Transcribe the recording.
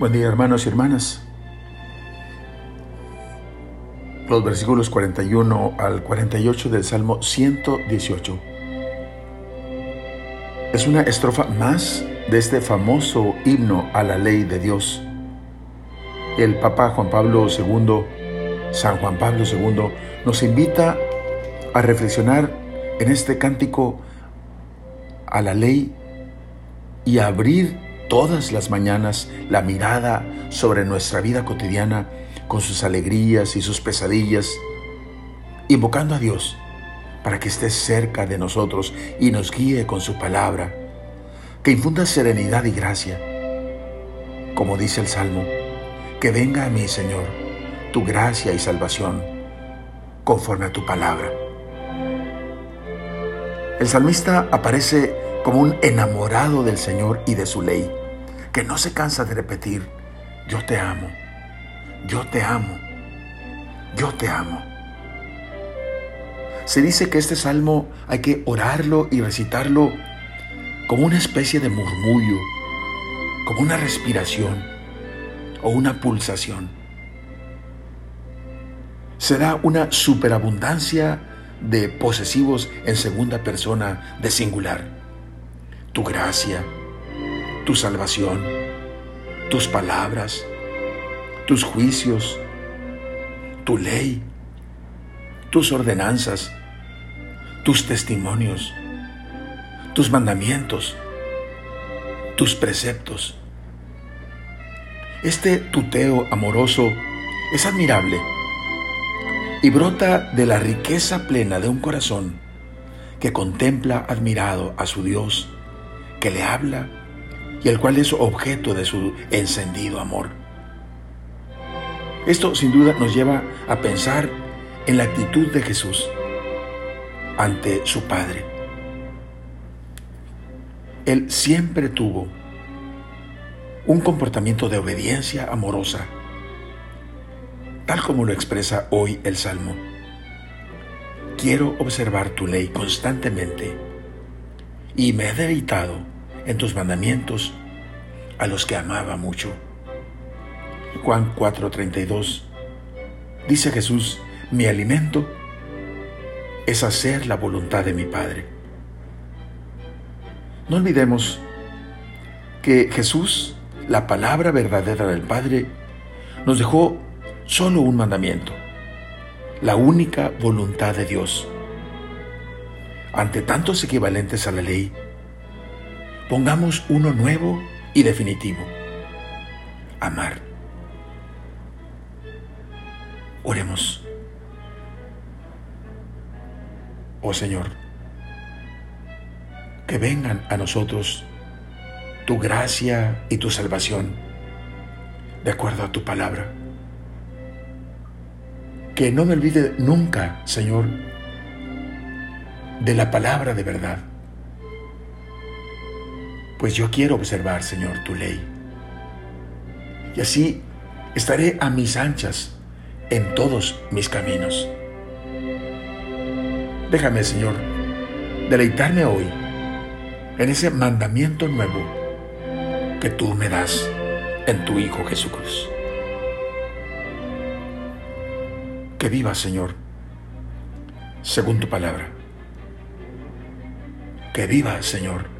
Buen día hermanos y hermanas. Los versículos 41 al 48 del Salmo 118. Es una estrofa más de este famoso himno a la ley de Dios. El Papa Juan Pablo II, San Juan Pablo II, nos invita a reflexionar en este cántico a la ley y a abrir todas las mañanas la mirada sobre nuestra vida cotidiana con sus alegrías y sus pesadillas, invocando a Dios para que esté cerca de nosotros y nos guíe con su palabra, que infunda serenidad y gracia. Como dice el Salmo, que venga a mí, Señor, tu gracia y salvación, conforme a tu palabra. El salmista aparece como un enamorado del Señor y de su ley que no se cansa de repetir, yo te amo, yo te amo, yo te amo. Se dice que este salmo hay que orarlo y recitarlo como una especie de murmullo, como una respiración o una pulsación. Será una superabundancia de posesivos en segunda persona de singular. Tu gracia, tu salvación, tus palabras, tus juicios, tu ley, tus ordenanzas, tus testimonios, tus mandamientos, tus preceptos. Este tuteo amoroso es admirable y brota de la riqueza plena de un corazón que contempla admirado a su Dios, que le habla y el cual es objeto de su encendido amor. Esto sin duda nos lleva a pensar en la actitud de Jesús ante su Padre. Él siempre tuvo un comportamiento de obediencia amorosa, tal como lo expresa hoy el Salmo. Quiero observar tu ley constantemente y me he deleitado en tus mandamientos a los que amaba mucho. Juan 4:32 Dice Jesús, mi alimento es hacer la voluntad de mi Padre. No olvidemos que Jesús, la palabra verdadera del Padre, nos dejó solo un mandamiento, la única voluntad de Dios. Ante tantos equivalentes a la ley, pongamos uno nuevo y definitivo. Amar. Oremos. Oh Señor, que vengan a nosotros tu gracia y tu salvación, de acuerdo a tu palabra. Que no me olvide nunca, Señor, de la palabra de verdad pues yo quiero observar, Señor, tu ley. Y así estaré a mis anchas en todos mis caminos. Déjame, Señor, deleitarme hoy en ese mandamiento nuevo que tú me das en tu Hijo Jesucristo. Que viva, Señor, según tu palabra. Que viva, Señor